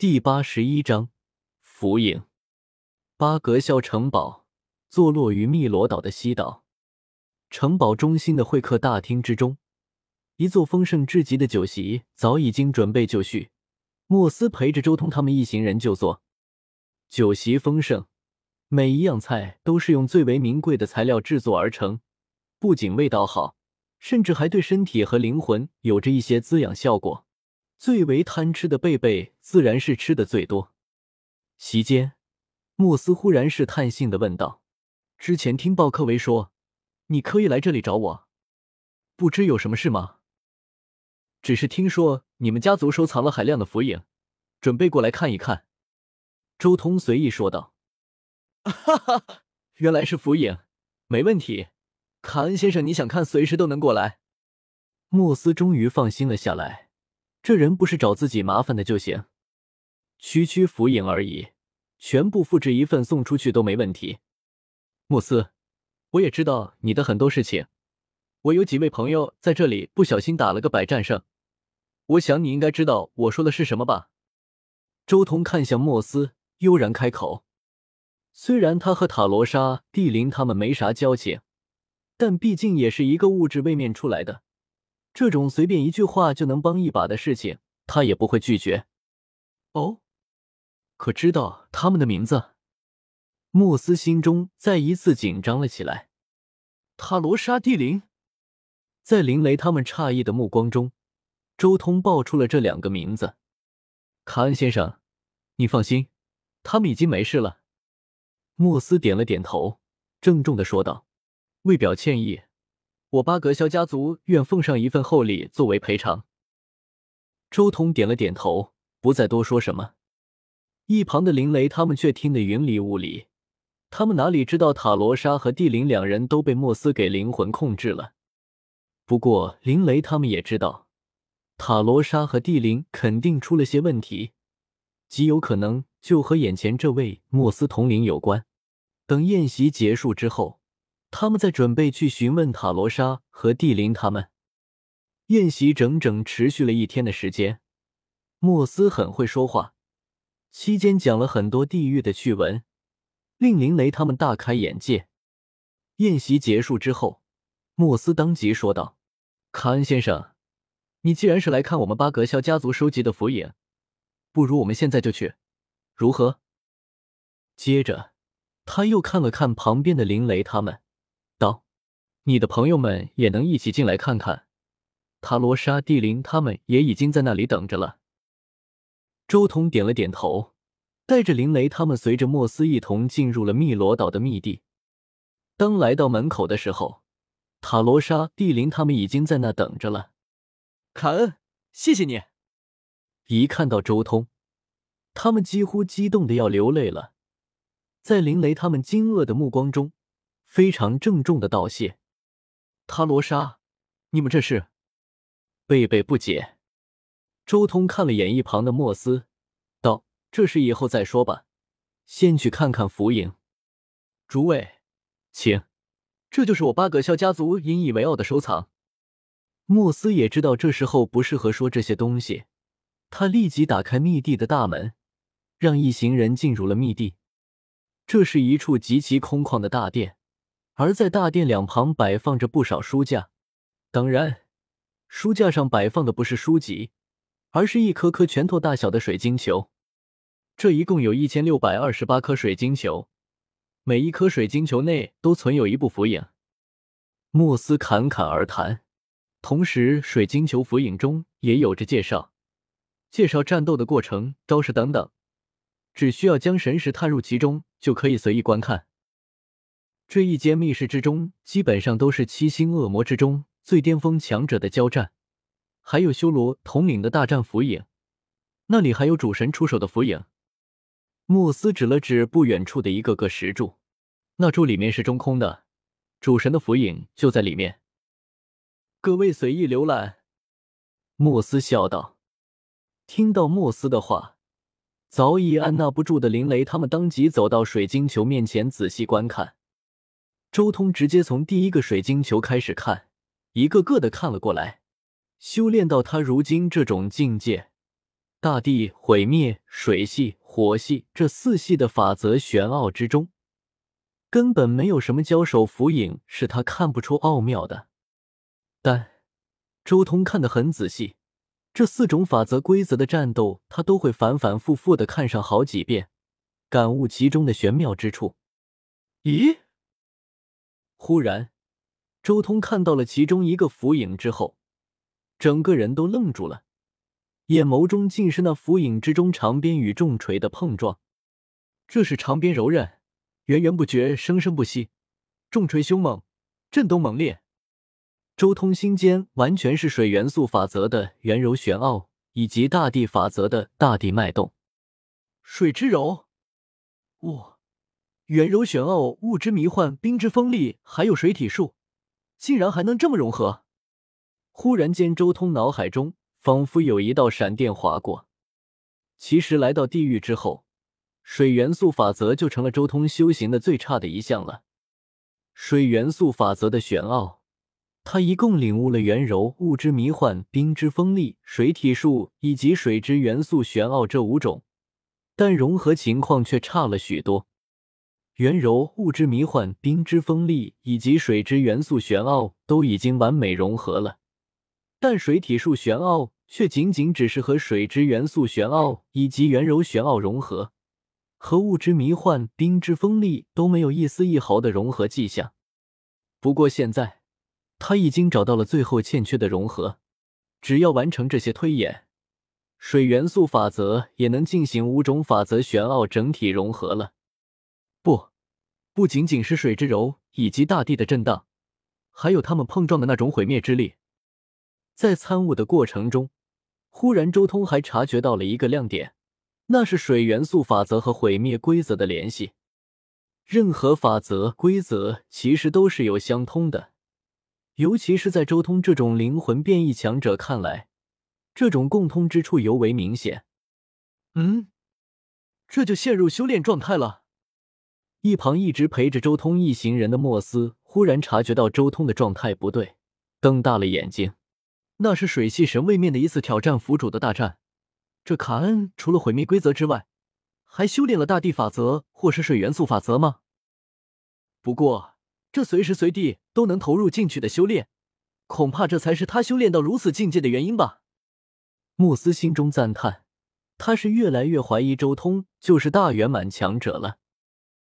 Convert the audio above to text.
第八十一章浮影。巴格肖城堡坐落于汨罗岛的西岛，城堡中心的会客大厅之中，一座丰盛至极的酒席早已经准备就绪。莫斯陪着周通他们一行人就坐。酒席丰盛，每一样菜都是用最为名贵的材料制作而成，不仅味道好，甚至还对身体和灵魂有着一些滋养效果。最为贪吃的贝贝自然是吃的最多。席间，莫斯忽然试探性的问道：“之前听鲍克维说，你可以来这里找我，不知有什么事吗？”“只是听说你们家族收藏了海量的符影，准备过来看一看。”周通随意说道。“哈哈，原来是符影，没问题。卡恩先生，你想看，随时都能过来。”莫斯终于放心了下来。这人不是找自己麻烦的就行，区区浮影而已，全部复制一份送出去都没问题。莫斯，我也知道你的很多事情，我有几位朋友在这里不小心打了个百战胜，我想你应该知道我说的是什么吧？周通看向莫斯，悠然开口。虽然他和塔罗莎、蒂林他们没啥交情，但毕竟也是一个物质位面出来的。这种随便一句话就能帮一把的事情，他也不会拒绝。哦，可知道他们的名字？莫斯心中再一次紧张了起来。塔罗莎、蒂林，在林雷他们诧异的目光中，周通报出了这两个名字。卡恩先生，你放心，他们已经没事了。莫斯点了点头，郑重的说道：“为表歉意。”我巴格肖家族愿奉上一份厚礼作为赔偿。周通点了点头，不再多说什么。一旁的林雷他们却听得云里雾里，他们哪里知道塔罗莎和蒂林两人都被莫斯给灵魂控制了？不过林雷他们也知道，塔罗莎和蒂林肯定出了些问题，极有可能就和眼前这位莫斯统领有关。等宴席结束之后。他们在准备去询问塔罗莎和蒂林他们。宴席整整持续了一天的时间。莫斯很会说话，期间讲了很多地狱的趣闻，令林雷他们大开眼界。宴席结束之后，莫斯当即说道：“卡恩先生，你既然是来看我们巴格肖家族收集的符影，不如我们现在就去，如何？”接着，他又看了看旁边的林雷他们。你的朋友们也能一起进来看看，塔罗莎、蒂林他们也已经在那里等着了。周通点了点头，带着林雷他们随着莫斯一同进入了汨罗岛的密地。当来到门口的时候，塔罗莎、蒂林他们已经在那等着了。卡恩，谢谢你！一看到周通，他们几乎激动的要流泪了。在林雷他们惊愕的目光中，非常郑重的道谢。塔罗莎，你们这是？贝贝不解。周通看了眼一旁的莫斯，道：“这事以后再说吧，先去看看符影。”诸位，请，这就是我巴格肖家族引以为傲的收藏。莫斯也知道这时候不适合说这些东西，他立即打开密地的大门，让一行人进入了密地。这是一处极其空旷的大殿。而在大殿两旁摆放着不少书架，当然，书架上摆放的不是书籍，而是一颗颗拳头大小的水晶球。这一共有一千六百二十八颗水晶球，每一颗水晶球内都存有一部符影。莫斯侃侃而谈，同时水晶球符影中也有着介绍，介绍战斗的过程、招式等等，只需要将神识探入其中，就可以随意观看。这一间密室之中，基本上都是七星恶魔之中最巅峰强者的交战，还有修罗统领的大战符影。那里还有主神出手的符影。莫斯指了指不远处的一个个石柱，那柱里面是中空的，主神的符影就在里面。各位随意浏览。莫斯笑道。听到莫斯的话，早已按捺不住的林雷他们当即走到水晶球面前仔细观看。周通直接从第一个水晶球开始看，一个个的看了过来。修炼到他如今这种境界，大地、毁灭、水系、火系这四系的法则玄奥之中，根本没有什么交手符影是他看不出奥妙的。但周通看得很仔细，这四种法则规则的战斗，他都会反反复复的看上好几遍，感悟其中的玄妙之处。咦？忽然，周通看到了其中一个符影之后，整个人都愣住了，眼眸中尽是那符影之中长鞭与重锤的碰撞。这是长鞭柔韧，源源不绝，生生不息；重锤凶猛，震动猛烈。周通心间完全是水元素法则的圆柔玄奥，以及大地法则的大地脉动。水之柔，哇！圆柔玄奥，物之迷幻，冰之锋利，还有水体术，竟然还能这么融合！忽然间，周通脑海中仿佛有一道闪电划过。其实来到地狱之后，水元素法则就成了周通修行的最差的一项了。水元素法则的玄奥，他一共领悟了圆柔、物之迷幻、冰之锋利、水体术以及水之元素玄奥这五种，但融合情况却差了许多。圆柔、物之迷幻、冰之锋利以及水之元素玄奥都已经完美融合了，但水体术玄奥却仅仅只是和水之元素玄奥以及圆柔玄奥融合，和物之迷幻、冰之锋利都没有一丝一毫的融合迹象。不过现在他已经找到了最后欠缺的融合，只要完成这些推演，水元素法则也能进行五种法则玄奥整体融合了。不。不仅仅是水之柔以及大地的震荡，还有他们碰撞的那种毁灭之力。在参悟的过程中，忽然周通还察觉到了一个亮点，那是水元素法则和毁灭规则的联系。任何法则规则其实都是有相通的，尤其是在周通这种灵魂变异强者看来，这种共通之处尤为明显。嗯，这就陷入修炼状态了。一旁一直陪着周通一行人的莫斯忽然察觉到周通的状态不对，瞪大了眼睛。那是水系神位面的一次挑战府主的大战。这卡恩除了毁灭规则之外，还修炼了大地法则或是水元素法则吗？不过这随时随地都能投入进去的修炼，恐怕这才是他修炼到如此境界的原因吧。莫斯心中赞叹，他是越来越怀疑周通就是大圆满强者了。